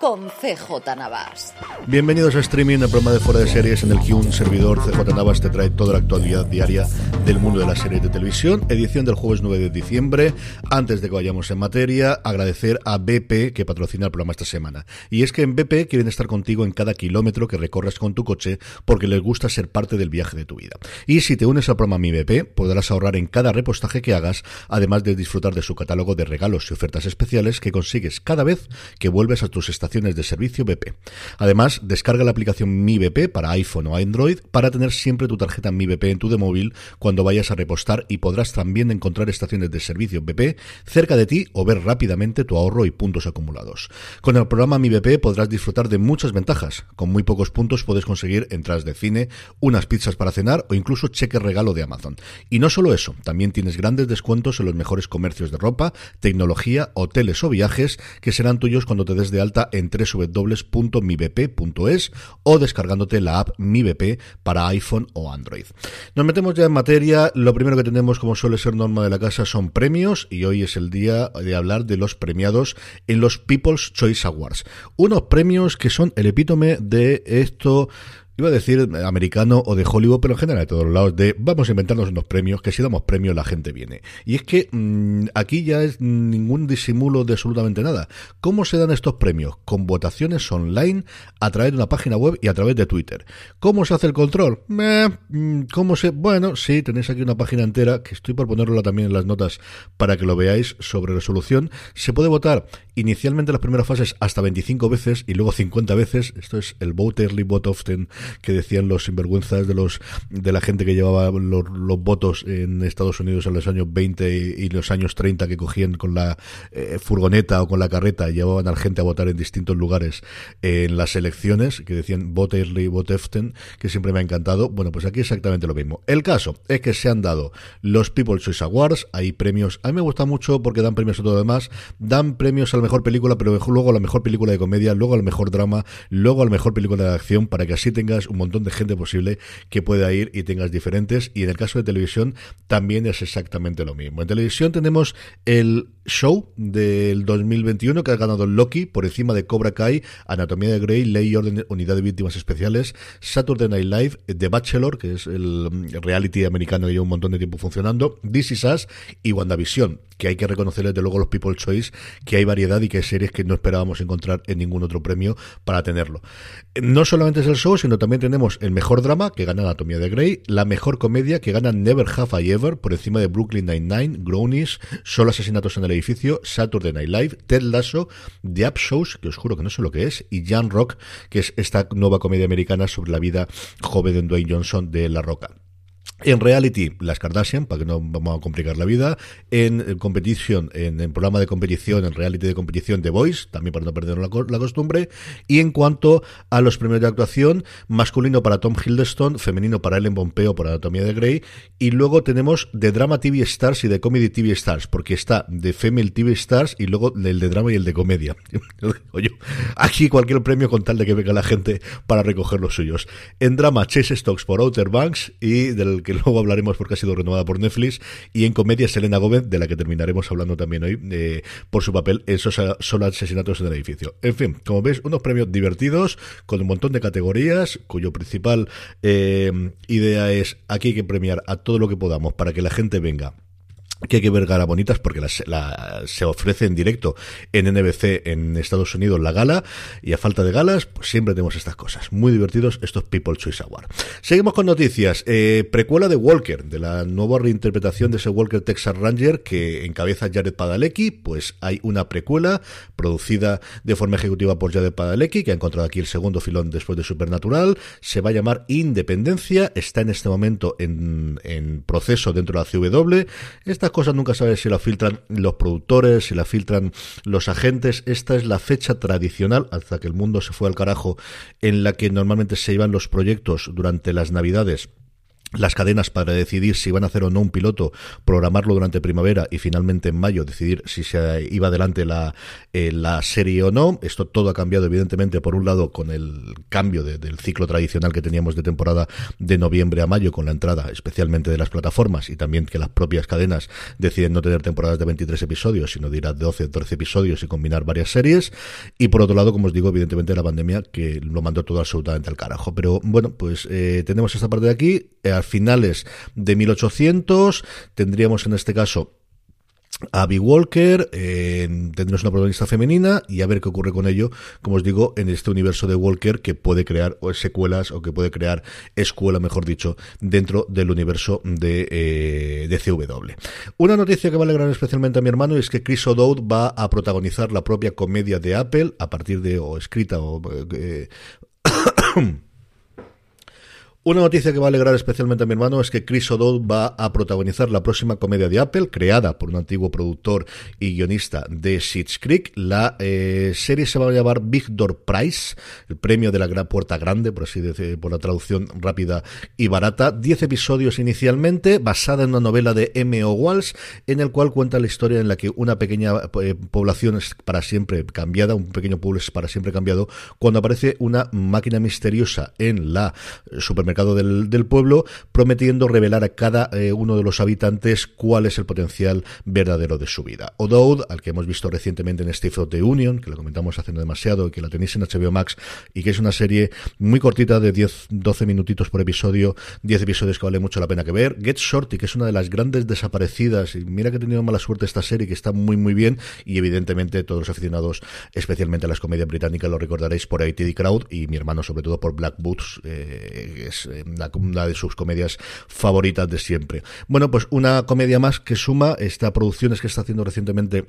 con CJ Navas. Bienvenidos a Streaming, el programa de Fuera de Series en el que un servidor CJ Navas te trae toda la actualidad diaria del mundo de las series de televisión. Edición del jueves 9 de diciembre. Antes de que vayamos en materia, agradecer a BP que patrocina el programa esta semana. Y es que en BP quieren estar contigo en cada kilómetro que recorres con tu coche porque les gusta ser parte del viaje de tu vida. Y si te unes al programa Mi BP, podrás ahorrar en cada repostaje que hagas, además de disfrutar de su catálogo de regalos y ofertas especiales que consigues cada vez que vuelves a tus estaciones de servicio BP. Además, descarga la aplicación Mi BP para iPhone o Android para tener siempre tu tarjeta Mi BP en tu de móvil cuando vayas a repostar y podrás también encontrar estaciones de servicio BP cerca de ti o ver rápidamente tu ahorro y puntos acumulados. Con el programa Mi BP podrás disfrutar de muchas ventajas. Con muy pocos puntos puedes conseguir entradas de cine, unas pizzas para cenar o incluso cheque regalo de Amazon. Y no solo eso, también tienes grandes descuentos en los mejores comercios de ropa, tecnología, hoteles o viajes que serán tuyos cuando te des de alta en www.mibp.es o descargándote la app MiBP para iPhone o Android. Nos metemos ya en materia. Lo primero que tenemos, como suele ser norma de la casa, son premios y hoy es el día de hablar de los premiados en los People's Choice Awards. Unos premios que son el epítome de esto iba a decir americano o de Hollywood, pero en general de todos los lados, de vamos a inventarnos unos premios, que si damos premios la gente viene. Y es que mmm, aquí ya es ningún disimulo de absolutamente nada. ¿Cómo se dan estos premios? Con votaciones online a través de una página web y a través de Twitter. ¿Cómo se hace el control? Eh, ¿Cómo se...? Bueno, sí, tenéis aquí una página entera, que estoy por ponerla también en las notas para que lo veáis sobre resolución. Se puede votar inicialmente en las primeras fases hasta 25 veces y luego 50 veces. Esto es el vote early, vote often que decían los sinvergüenzas de los de la gente que llevaba los, votos en Estados Unidos en los años 20 y, los años 30 que cogían con la eh, furgoneta o con la carreta y llevaban a la gente a votar en distintos lugares en las elecciones, que decían vote early, vote often, que siempre me ha encantado. Bueno, pues aquí exactamente lo mismo. El caso es que se han dado los People's Choice Awards, hay premios, a mí me gusta mucho porque dan premios a todo lo demás, dan premios a la mejor película, pero luego a la mejor película de comedia, luego a la mejor drama, luego a la mejor película de acción, para que así tengas un montón de gente posible que pueda ir y tengas diferentes. Y en el caso de televisión también es exactamente lo mismo. En televisión tenemos el show del 2021 que ha ganado Loki por encima de Cobra Kai, Anatomía de Grey, Ley y Orden, Unidad de Víctimas Especiales, Saturday Night Live, The Bachelor, que es el reality americano que lleva un montón de tiempo funcionando, This Is Us y WandaVision, que hay que reconocerles de luego los People Choice, que hay variedad y que hay series que no esperábamos encontrar en ningún otro premio para tenerlo. No solamente es el show, sino también tenemos el mejor drama, que gana Anatomía de Grey, la mejor comedia, que gana Never Have I Ever, por encima de Brooklyn Nine-Nine, Grownies, Solo Asesinatos en el Edificio, Saturday Night Live, Ted Lasso, The Up Shows, que os juro que no sé lo que es, y Jan Rock, que es esta nueva comedia americana sobre la vida joven de Dwayne Johnson de La Roca. En reality, las Kardashian, para que no vamos a complicar la vida. En competición, en el programa de competición, en reality de competición, The Voice, también para no perder la, la, costumbre. Y en cuanto a los premios de actuación, masculino para Tom Hiddleston, femenino para Ellen Pompeo por Anatomía de Grey. Y luego tenemos de Drama TV Stars y de Comedy TV Stars, porque está de Female TV Stars y luego el de drama y el de comedia. Oye, aquí cualquier premio con tal de que venga la gente para recoger los suyos. En drama, Chase Stocks por Outer Banks y de del que luego hablaremos porque ha sido renovada por Netflix, y en comedia Selena Gómez, de la que terminaremos hablando también hoy, eh, por su papel en esos solo asesinatos en el edificio. En fin, como veis, unos premios divertidos, con un montón de categorías, cuyo principal eh, idea es aquí hay que premiar a todo lo que podamos para que la gente venga que hay que ver gala bonitas porque se ofrece en directo en NBC en Estados Unidos la gala y a falta de galas pues siempre tenemos estas cosas. Muy divertidos estos People Choice Award. Seguimos con noticias. Eh, precuela de Walker de la nueva reinterpretación de ese Walker Texas Ranger que encabeza Jared Padalecki. Pues hay una precuela producida de forma ejecutiva por Jared Padalecki que ha encontrado aquí el segundo filón después de Supernatural. Se va a llamar Independencia. Está en este momento en, en proceso dentro de la CW esta cosas nunca sabes si la filtran los productores, si la filtran los agentes. Esta es la fecha tradicional, hasta que el mundo se fue al carajo, en la que normalmente se iban los proyectos durante las navidades las cadenas para decidir si van a hacer o no un piloto, programarlo durante primavera y finalmente en mayo decidir si se iba adelante la, eh, la serie o no. Esto todo ha cambiado evidentemente por un lado con el cambio del ciclo tradicional que teníamos de temporada de noviembre a mayo con la entrada especialmente de las plataformas y también que las propias cadenas deciden no tener temporadas de 23 episodios sino de ir a 12 o 13 episodios y combinar varias series. Y por otro lado como os digo evidentemente la pandemia que lo mandó todo absolutamente al carajo. Pero bueno pues eh, tenemos esta parte de aquí. Eh, finales de 1800. Tendríamos en este caso Abby Walker, tendremos una protagonista femenina y a ver qué ocurre con ello, como os digo, en este universo de Walker que puede crear secuelas o que puede crear escuela, mejor dicho, dentro del universo de, eh, CW. Una noticia que va a alegrar especialmente a mi hermano es que Chris O'Dowd va a protagonizar la propia comedia de Apple a partir de, o escrita, o... Eh, Una noticia que va a alegrar especialmente a mi hermano es que Chris O'Dowd va a protagonizar la próxima comedia de Apple, creada por un antiguo productor y guionista de Schitt's Creek. La eh, serie se va a llamar Big Door Prize, el premio de la gran puerta grande, por así decir, por la traducción rápida y barata. Diez episodios inicialmente, basada en una novela de M.O. Walsh, en el cual cuenta la historia en la que una pequeña eh, población es para siempre cambiada, un pequeño pueblo es para siempre cambiado, cuando aparece una máquina misteriosa en la supermercado mercado del, pueblo, prometiendo revelar a cada eh, uno de los habitantes cuál es el potencial verdadero de su vida. O'Dowd, al que hemos visto recientemente en Steve of the Union, que lo comentamos hace no demasiado que la tenéis en HBO Max, y que es una serie muy cortita de 10-12 minutitos por episodio, 10 episodios que vale mucho la pena que ver. Get Shorty, que es una de las grandes desaparecidas, y mira que ha tenido mala suerte esta serie, que está muy muy bien, y evidentemente todos los aficionados, especialmente a las comedias británicas, lo recordaréis por ATD Crowd, y mi hermano sobre todo por Black Boots, eh, es eh, una, de sus comedias favoritas de siempre. Bueno, pues una comedia más que suma esta producciones que está haciendo recientemente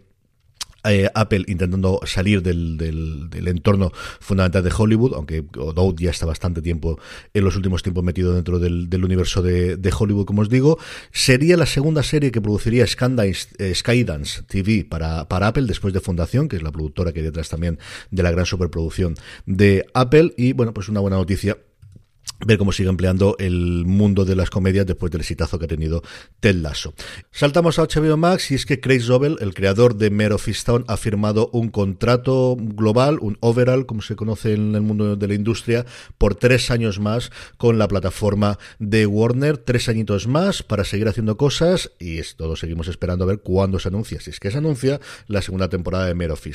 eh, Apple intentando salir del, del, entorno fundamental de Hollywood, aunque O'Dowd ya está bastante tiempo en los últimos tiempos metido dentro del, universo de, Hollywood, como os digo, sería la segunda serie que produciría eh, Skydance TV para, para Apple después de Fundación, que es la productora que hay detrás también de la gran superproducción de Apple, y bueno, pues una buena noticia ver cómo sigue empleando el mundo de las comedias después del exitazo que ha tenido Ted Lasso. Saltamos a HBO Max y es que Craig Zobel, el creador de Mare of ha firmado un contrato global, un overall, como se conoce en el mundo de la industria, por tres años más con la plataforma de Warner, tres añitos más para seguir haciendo cosas y es, todos seguimos esperando a ver cuándo se anuncia, si es que se anuncia la segunda temporada de Mare of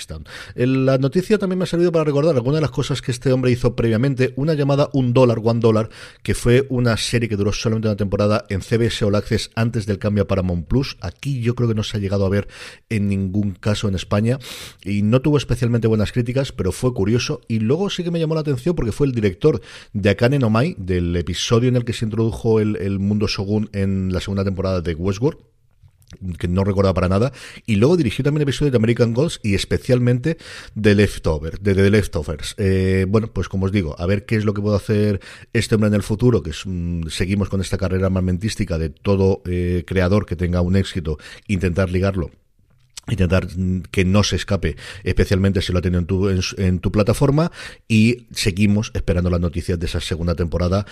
La noticia también me ha servido para recordar algunas de las cosas que este hombre hizo previamente, una llamada Un dólar, One Dollar, que fue una serie que duró solamente una temporada en CBS All Access antes del cambio a Paramount Plus. Aquí yo creo que no se ha llegado a ver en ningún caso en España y no tuvo especialmente buenas críticas, pero fue curioso. Y luego sí que me llamó la atención porque fue el director de Akane no Mai, del episodio en el que se introdujo el, el mundo Shogun en la segunda temporada de Westworld que no recordaba para nada, y luego dirigió también episodios de American Gods y especialmente de Leftover, de The Leftovers. Eh, bueno, pues como os digo, a ver qué es lo que puedo hacer este hombre en el futuro, que es, seguimos con esta carrera armamentística de todo eh, creador que tenga un éxito, intentar ligarlo intentar que no se escape, especialmente si lo ha tenido en tu, en tu plataforma, y seguimos esperando las noticias de esa segunda temporada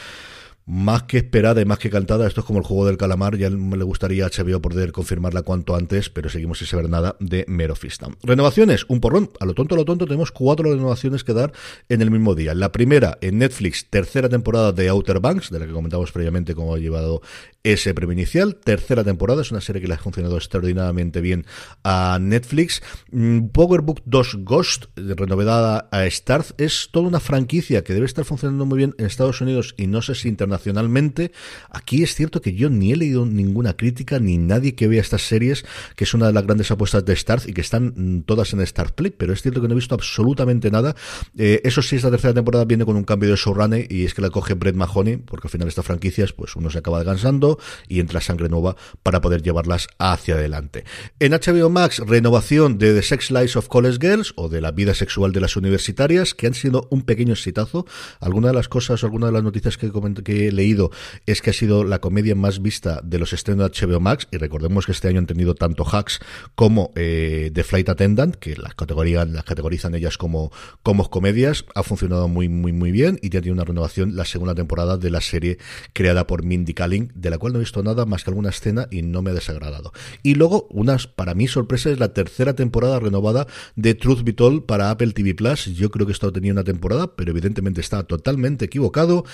más que esperada y más que cantada, esto es como el juego del calamar, ya me le gustaría a HBO poder confirmarla cuanto antes, pero seguimos sin saber nada de Mero Renovaciones, un porrón, a lo tonto, a lo tonto, tenemos cuatro renovaciones que dar en el mismo día. La primera en Netflix, tercera temporada de Outer Banks, de la que comentamos previamente cómo ha llevado ese premio inicial. Tercera temporada, es una serie que le ha funcionado extraordinariamente bien a Netflix. Mm, Powerbook 2 Ghost, renovada a Starz, es toda una franquicia que debe estar funcionando muy bien en Estados Unidos y no sé si internacionalmente. Aquí es cierto que yo ni he leído ninguna crítica ni nadie que vea estas series, que es una de las grandes apuestas de Starz y que están mm, todas en Star Play, pero es cierto que no he visto absolutamente nada. Eh, eso sí, esta tercera temporada viene con un cambio de showrunner y es que la coge Brett Mahoney, porque al final estas franquicias, pues uno se acaba descansando y entra sangre nueva para poder llevarlas hacia adelante. En HBO Max, renovación de The Sex Lives of College Girls o de la vida sexual de las universitarias, que han sido un pequeño exitazo. Alguna de las cosas alguna de las noticias que, he leído es que ha sido la comedia más vista de los estrenos de HBO Max y recordemos que este año han tenido tanto Hacks como eh, The Flight Attendant, que las, categorizan ellas como, como comedias, ha funcionado muy, muy, muy bien y tiene una renovación la segunda temporada de la serie creada por Mindy Kaling, de la no he visto nada más que alguna escena y no me ha desagradado. Y luego, unas, para mí, sorpresa es la tercera temporada renovada de Truth Be para Apple TV Plus. Yo creo que esto tenía una temporada, pero evidentemente está totalmente equivocado.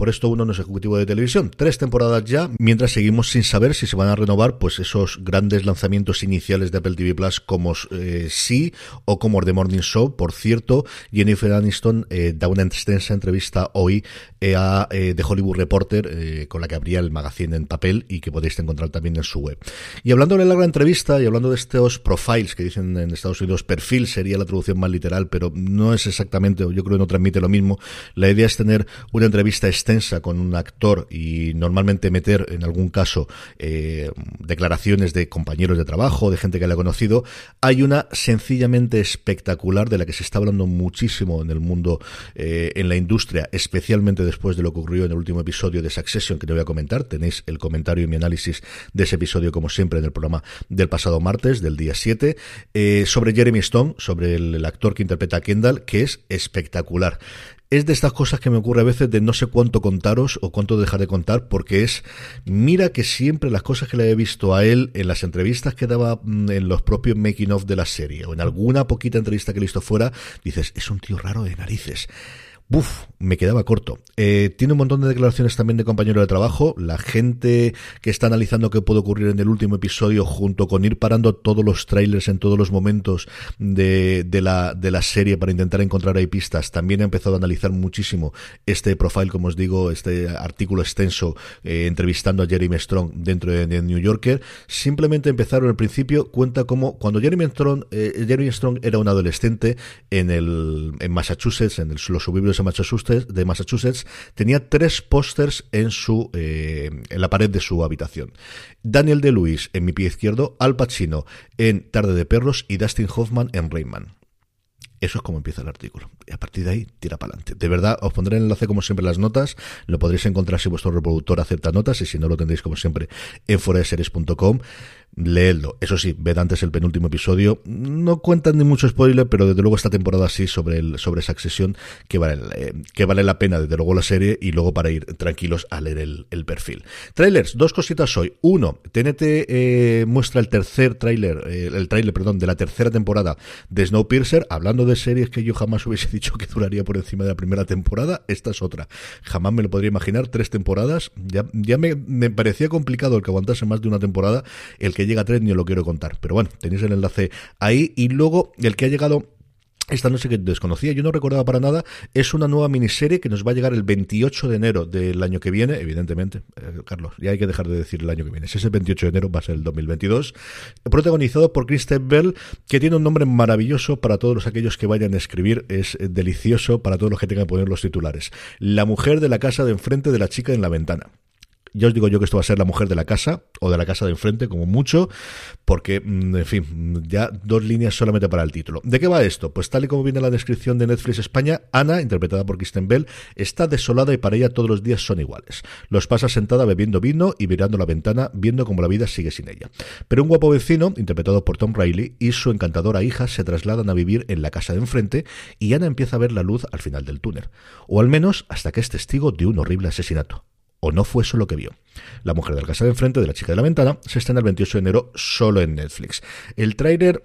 Por esto uno no es ejecutivo de televisión. Tres temporadas ya, mientras seguimos sin saber si se van a renovar pues esos grandes lanzamientos iniciales de Apple TV Plus como eh, Sí o como The Morning Show. Por cierto, Jennifer Aniston eh, da una extensa entrevista hoy eh, a The Hollywood Reporter con la que abría el magazine en papel y que podéis encontrar también en su web. Y hablando de la larga entrevista y hablando de estos profiles que dicen en Estados Unidos, perfil sería la traducción más literal, pero no es exactamente, yo creo que no transmite lo mismo. La idea es tener una entrevista entrevista con un actor y normalmente meter en algún caso eh, declaraciones de compañeros de trabajo, de gente que le ha conocido, hay una sencillamente espectacular de la que se está hablando muchísimo en el mundo, eh, en la industria, especialmente después de lo que ocurrió en el último episodio de Succession que te voy a comentar. Tenéis el comentario y mi análisis de ese episodio, como siempre, en el programa del pasado martes, del día 7, eh, sobre Jeremy Stone, sobre el actor que interpreta a Kendall, que es espectacular es de estas cosas que me ocurre a veces de no sé cuánto contaros o cuánto dejar de contar, porque es, mira que siempre las cosas que le he visto a él en las entrevistas que daba mm, en los propios making of de la serie, o en alguna poquita entrevista que he visto fuera, dices, es un tío raro de narices. Buf, me quedaba corto. Eh, tiene un montón de declaraciones también de compañeros de trabajo. La gente que está analizando qué puede ocurrir en el último episodio, junto con ir parando todos los trailers en todos los momentos de, de, la, de la serie para intentar encontrar ahí pistas, también ha empezado a analizar muchísimo este profile, como os digo, este artículo extenso eh, entrevistando a Jeremy Strong dentro de, New Yorker. Simplemente empezaron al principio, cuenta como cuando Jeremy Strong, eh, Jeremy Strong era un adolescente en, el, en Massachusetts, en el, los suburbios Massachusetts, de Massachusetts tenía tres pósters en su eh, en la pared de su habitación. Daniel de Luis en mi pie izquierdo, Al Pacino en Tarde de Perros y Dustin Hoffman en Rayman. Eso es como empieza el artículo. Y a partir de ahí, tira para adelante. De verdad, os pondré el enlace como siempre las notas. Lo podréis encontrar si vuestro reproductor acepta notas y si no lo tendréis como siempre en foraseries.com leedlo. Eso sí, ved antes el penúltimo episodio. No cuentan ni mucho spoiler, pero desde luego esta temporada sí sobre el, sobre esa sesión que vale, eh, que vale la pena desde luego la serie y luego para ir tranquilos a leer el, perfil. Trailers, dos cositas hoy. Uno, TNT eh, muestra el tercer trailer, eh, el trailer, perdón, de la tercera temporada de Snowpiercer, hablando de series que yo jamás hubiese dicho que duraría por encima de la primera temporada, esta es otra. Jamás me lo podría imaginar, tres temporadas, ya, ya me, me parecía complicado el que aguantase más de una temporada, el que que llega a tres ni os lo quiero contar. Pero bueno, tenéis el enlace ahí. Y luego el que ha llegado esta noche que desconocía, yo no recordaba para nada, es una nueva miniserie que nos va a llegar el 28 de enero del año que viene, evidentemente, eh, Carlos, ya hay que dejar de decir el año que viene, es el 28 de enero va a ser el 2022, protagonizado por Kristen Bell, que tiene un nombre maravilloso para todos aquellos que vayan a escribir, es delicioso para todos los que tengan que poner los titulares. La mujer de la casa de enfrente de la chica en la ventana. Ya os digo yo que esto va a ser la mujer de la casa o de la casa de enfrente, como mucho, porque, mm, en fin, ya dos líneas solamente para el título. ¿De qué va esto? Pues tal y como viene en la descripción de Netflix España, Ana, interpretada por Kristen Bell, está desolada y para ella todos los días son iguales. Los pasa sentada bebiendo vino y mirando la ventana, viendo cómo la vida sigue sin ella. Pero un guapo vecino, interpretado por Tom Riley, y su encantadora hija se trasladan a vivir en la casa de enfrente y Ana empieza a ver la luz al final del túnel. O al menos hasta que es testigo de un horrible asesinato o no fue eso lo que vio. La mujer de la casa de enfrente de la chica de la ventana se estrena el 28 de enero solo en Netflix. El tráiler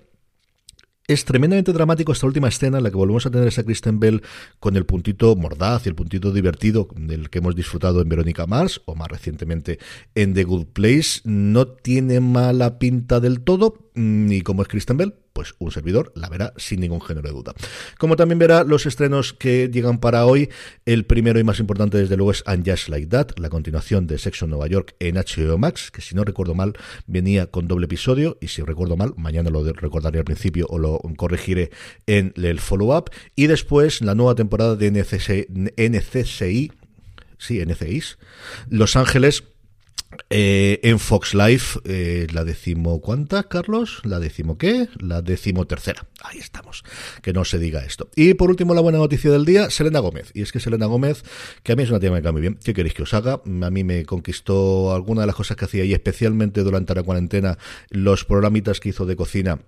es tremendamente dramático esta última escena en la que volvemos a tener a Kristen Bell con el puntito mordaz y el puntito divertido del que hemos disfrutado en Verónica Mars o más recientemente en The Good Place. No tiene mala pinta del todo, ni como es Kristen Bell, pues un servidor la verá sin ningún género de duda. Como también verá los estrenos que llegan para hoy, el primero y más importante desde luego es And Just Like That, la continuación de Sexo Nueva York en HBO Max, que si no recuerdo mal venía con doble episodio y si recuerdo mal, mañana lo recordaré al principio o lo corregiré en el follow-up y después la nueva temporada de NCSI sí, NCI, Los Ángeles eh, en Fox Life, eh, la decimo cuánta, Carlos, la decimo qué, la decimo tercera. Ahí estamos, que no se diga esto. Y por último, la buena noticia del día, Selena Gómez. Y es que Selena Gómez, que a mí es una tía que me cae muy bien, ¿qué queréis que os haga? A mí me conquistó alguna de las cosas que hacía y especialmente durante la cuarentena, los programitas que hizo de cocina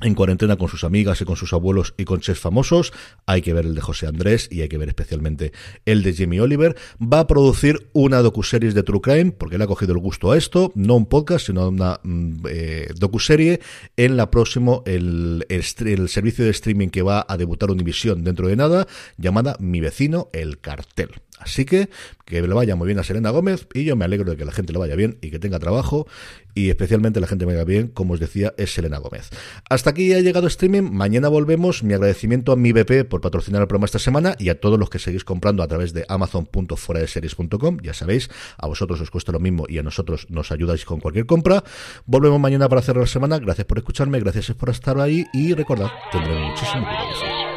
en cuarentena con sus amigas y con sus abuelos y con chefs famosos. Hay que ver el de José Andrés y hay que ver especialmente el de Jamie Oliver. Va a producir una docuseries de True Crime, porque le ha cogido el gusto a esto, no un podcast, sino una mm, eh, docuserie en la próximo, el, el, el, servicio de streaming que va a debutar Univision dentro de nada, llamada Mi vecino, el cartel. Así que que le vaya muy bien a Selena Gómez y yo me alegro de que la gente le vaya bien y que tenga trabajo y especialmente la gente me vaya bien, como os decía, es Selena Gómez. Hasta aquí ha llegado streaming, mañana volvemos, mi agradecimiento a mi BP por patrocinar el programa esta semana y a todos los que seguís comprando a través de amazon.foradeseries.com, ya sabéis, a vosotros os cuesta lo mismo y a nosotros nos ayudáis con cualquier compra. Volvemos mañana para cerrar la semana, gracias por escucharme, gracias por estar ahí y recordad, tendré muchísimo cuidado.